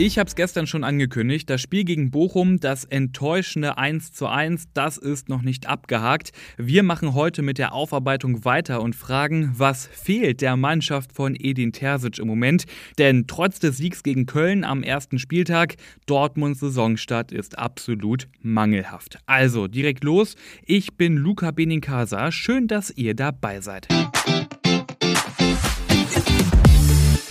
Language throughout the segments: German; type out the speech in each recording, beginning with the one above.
Ich habe es gestern schon angekündigt. Das Spiel gegen Bochum, das enttäuschende 1 zu 1, das ist noch nicht abgehakt. Wir machen heute mit der Aufarbeitung weiter und fragen, was fehlt der Mannschaft von Edin Terzic im Moment? Denn trotz des Siegs gegen Köln am ersten Spieltag, Dortmunds Saisonstart ist absolut mangelhaft. Also direkt los. Ich bin Luca Benincasa. Schön, dass ihr dabei seid.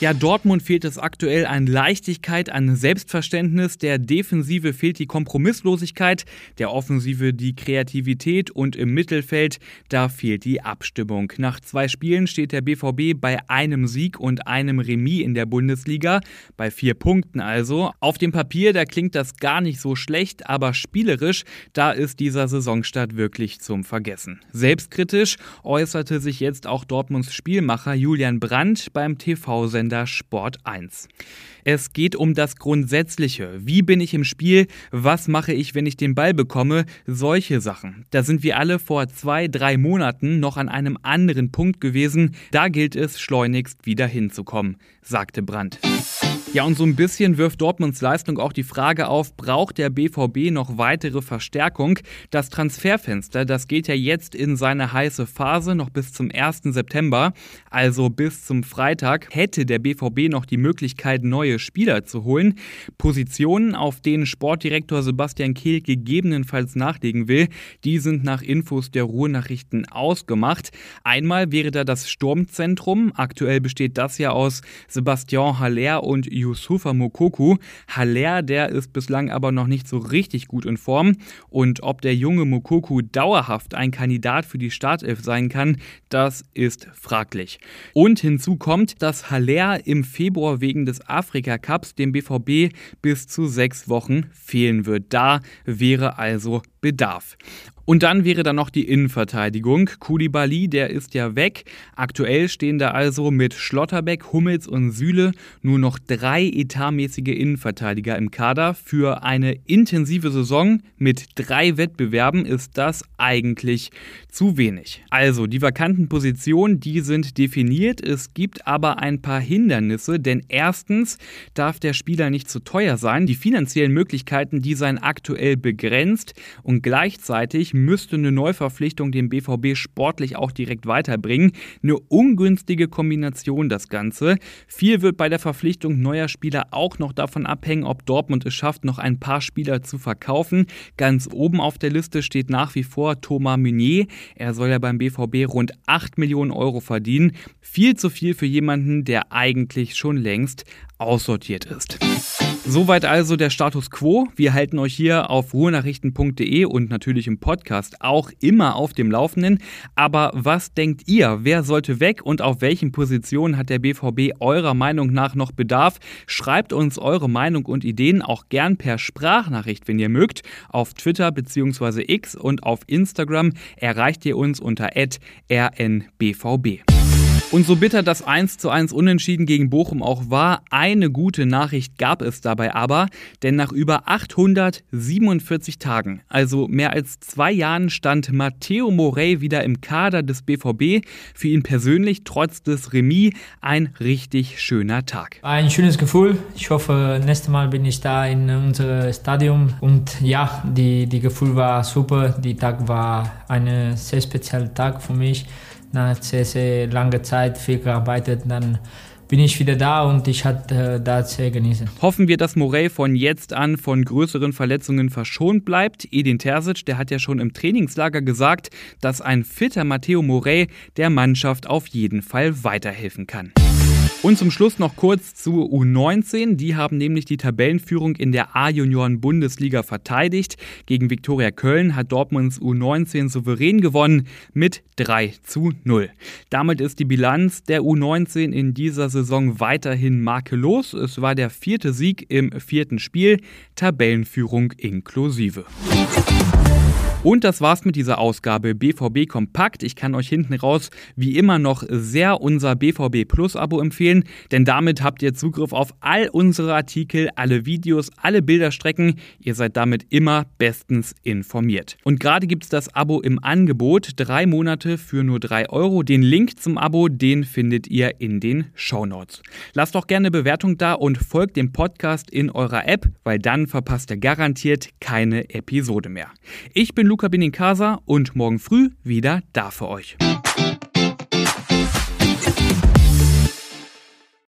Ja, Dortmund fehlt es aktuell an Leichtigkeit, an Selbstverständnis. Der Defensive fehlt die Kompromisslosigkeit, der Offensive die Kreativität und im Mittelfeld, da fehlt die Abstimmung. Nach zwei Spielen steht der BVB bei einem Sieg und einem Remis in der Bundesliga, bei vier Punkten also. Auf dem Papier, da klingt das gar nicht so schlecht, aber spielerisch, da ist dieser Saisonstart wirklich zum Vergessen. Selbstkritisch äußerte sich jetzt auch Dortmunds Spielmacher Julian Brandt beim TV-Sender Sender Sport 1. Es geht um das Grundsätzliche. Wie bin ich im Spiel? Was mache ich, wenn ich den Ball bekomme? Solche Sachen. Da sind wir alle vor zwei, drei Monaten noch an einem anderen Punkt gewesen. Da gilt es, schleunigst wieder hinzukommen, sagte Brandt. Ja, und so ein bisschen wirft Dortmunds Leistung auch die Frage auf, braucht der BVB noch weitere Verstärkung? Das Transferfenster, das geht ja jetzt in seine heiße Phase, noch bis zum 1. September, also bis zum Freitag, hätte der BVB noch die Möglichkeit, neue Spieler zu holen. Positionen, auf denen Sportdirektor Sebastian Kehl gegebenenfalls nachlegen will, die sind nach Infos der Ruhrnachrichten ausgemacht. Einmal wäre da das Sturmzentrum, aktuell besteht das ja aus Sebastian Haller und Yusufa Mokoku. Haller, der ist bislang aber noch nicht so richtig gut in Form. Und ob der junge Mokoku dauerhaft ein Kandidat für die Startelf sein kann, das ist fraglich. Und hinzu kommt, dass Haller im Februar wegen des Afrika Cups dem BVB bis zu sechs Wochen fehlen wird. Da wäre also Bedarf. Und dann wäre da noch die Innenverteidigung. Koulibaly, der ist ja weg. Aktuell stehen da also mit Schlotterbeck, Hummels und Süle nur noch drei etatmäßige Innenverteidiger im Kader. Für eine intensive Saison mit drei Wettbewerben ist das eigentlich zu wenig. Also die vakanten Positionen, die sind definiert. Es gibt aber ein paar Hindernisse, denn erstens darf der Spieler nicht zu teuer sein. Die finanziellen Möglichkeiten, die seien aktuell begrenzt und gleichzeitig müsste eine Neuverpflichtung den BVB sportlich auch direkt weiterbringen. Eine ungünstige Kombination das Ganze. Viel wird bei der Verpflichtung neuer Spieler auch noch davon abhängen, ob Dortmund es schafft, noch ein paar Spieler zu verkaufen. Ganz oben auf der Liste steht nach wie vor Thomas Meunier. Er soll ja beim BVB rund 8 Millionen Euro verdienen. Viel zu viel für jemanden, der eigentlich schon längst aussortiert ist. Soweit also der Status quo. Wir halten euch hier auf ruhenachrichten.de und natürlich im Podcast auch immer auf dem Laufenden. Aber was denkt ihr? Wer sollte weg und auf welchen Positionen hat der BVB eurer Meinung nach noch Bedarf? Schreibt uns eure Meinung und Ideen auch gern per Sprachnachricht, wenn ihr mögt. Auf Twitter bzw. X und auf Instagram erreicht ihr uns unter rnbvb. Und so bitter das 1 zu 1 Unentschieden gegen Bochum auch war, eine gute Nachricht gab es dabei aber, denn nach über 847 Tagen, also mehr als zwei Jahren, stand Matteo Morey wieder im Kader des BVB. Für ihn persönlich trotz des Remis ein richtig schöner Tag. Ein schönes Gefühl. Ich hoffe, nächstes Mal bin ich da in unserem Stadion und ja, die, die Gefühl war super. Die Tag war ein sehr spezieller Tag für mich nach sehr, langer Zeit viel gearbeitet, dann bin ich wieder da und ich hatte äh, da sehr genießen. Hoffen wir, dass Morey von jetzt an von größeren Verletzungen verschont bleibt. Edin Terzic, der hat ja schon im Trainingslager gesagt, dass ein fitter Matteo Morey der Mannschaft auf jeden Fall weiterhelfen kann. Und zum Schluss noch kurz zu U19. Die haben nämlich die Tabellenführung in der A-Junioren-Bundesliga verteidigt. Gegen Viktoria Köln hat Dortmunds U19 souverän gewonnen mit 3 zu 0. Damit ist die Bilanz der U19 in dieser Saison weiterhin makellos. Es war der vierte Sieg im vierten Spiel, Tabellenführung inklusive. Und das war's mit dieser Ausgabe BVB Kompakt. Ich kann euch hinten raus wie immer noch sehr unser BVB Plus Abo empfehlen, denn damit habt ihr Zugriff auf all unsere Artikel, alle Videos, alle Bilderstrecken. Ihr seid damit immer bestens informiert. Und gerade gibt's das Abo im Angebot. Drei Monate für nur drei Euro. Den Link zum Abo, den findet ihr in den Show Notes. Lasst doch gerne Bewertung da und folgt dem Podcast in eurer App, weil dann verpasst ihr garantiert keine Episode mehr. Ich bin Luca Benincasa und morgen früh wieder da für euch.